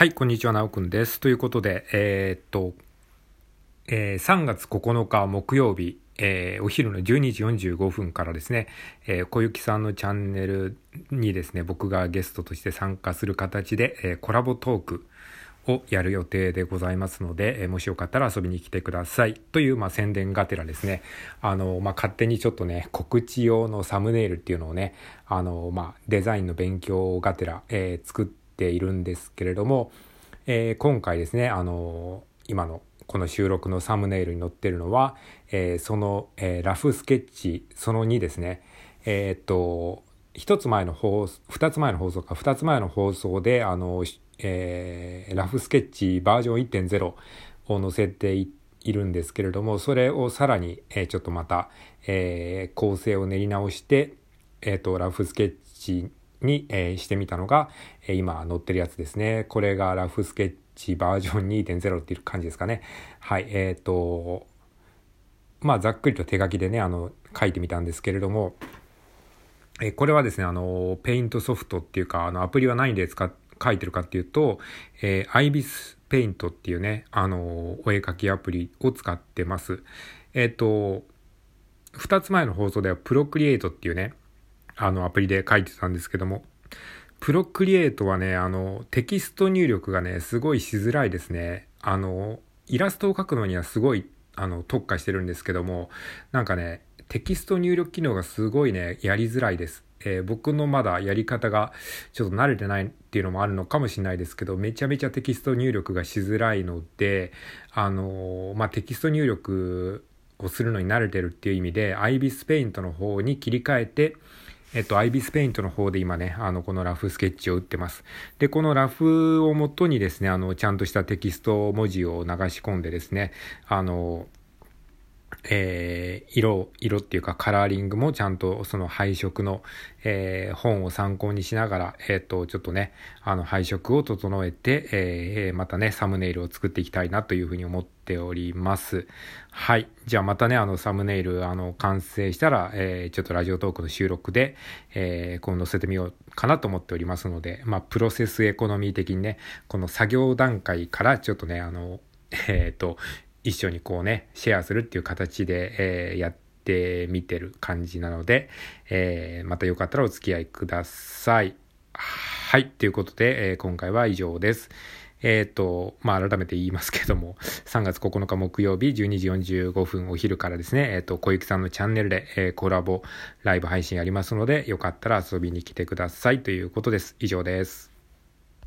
はい、こんにちは、なおくんです。ということで、えー、っと、えー、3月9日木曜日、えー、お昼の12時45分からですね、えー、小雪さんのチャンネルにですね、僕がゲストとして参加する形で、えー、コラボトークをやる予定でございますので、えー、もしよかったら遊びに来てください。という、まあ、宣伝がてらですね、あの、まあ、勝手にちょっとね、告知用のサムネイルっていうのをね、あの、まあ、デザインの勉強がてら、え、作ってているんですけれども、えー、今回ですね、あの今のこの収録のサムネイルに載ってるのは、えー、その、え、ラフスケッチその2ですね。えっと、一つ前の放送、二つ前の放送か、二つ前の放送で、あの、え、ラフスケッチバージョン1.0を載せているんですけれども、それをさらに、えー、ちょっとまた、えー、構成を練り直して、えっ、と、ラフスケッチに、えー、してみたのが、えー、今載ってるやつですね。これがラフスケッチバージョン2.0っていう感じですかね。はい。えっ、ー、と、まあざっくりと手書きでね、あの、書いてみたんですけれども、えこれはですね、あの、ペイントソフトっていうか、あの、アプリは何で使っ、書いてるかっていうと、えー、ibis ペイントっていうね、あの、お絵描きアプリを使ってます。えっ、と、二つ前の放送ではプロクリエイトっていうね、あのアプリで書いてたんですけども、プロクリエイトはね、あの、テキスト入力がね、すごいしづらいですね。あの、イラストを描くのにはすごい、あの、特化してるんですけども、なんかね、テキスト入力機能がすごいね、やりづらいです。えー、僕のまだやり方がちょっと慣れてないっていうのもあるのかもしれないですけど、めちゃめちゃテキスト入力がしづらいので、あのー、まあ、テキスト入力をするのに慣れてるっていう意味で、IBIS Paint の方に切り替えて、えっと、アイビスペイントの方で今ね、あの、このラフスケッチを打ってます。で、このラフをもとにですね、あの、ちゃんとしたテキスト文字を流し込んでですね、あの、えー、色、色っていうかカラーリングもちゃんとその配色の、えー、本を参考にしながら、えっ、ー、と、ちょっとね、あの配色を整えて、えー、またね、サムネイルを作っていきたいなというふうに思っております。はい。じゃあまたね、あの、サムネイル、あの、完成したら、えー、ちょっとラジオトークの収録で、えー、こう載せてみようかなと思っておりますので、まあ、プロセスエコノミー的にね、この作業段階からちょっとね、あの、えっ、ー、と、一緒にこうね、シェアするっていう形で、えー、やってみてる感じなので、えー、またよかったらお付き合いください。はい。ということで、えー、今回は以上です。えっ、ー、と、まあ、改めて言いますけども、3月9日木曜日12時45分お昼からですね、えっ、ー、と、小雪さんのチャンネルで、えー、コラボライブ配信ありますので、よかったら遊びに来てくださいということです。以上です。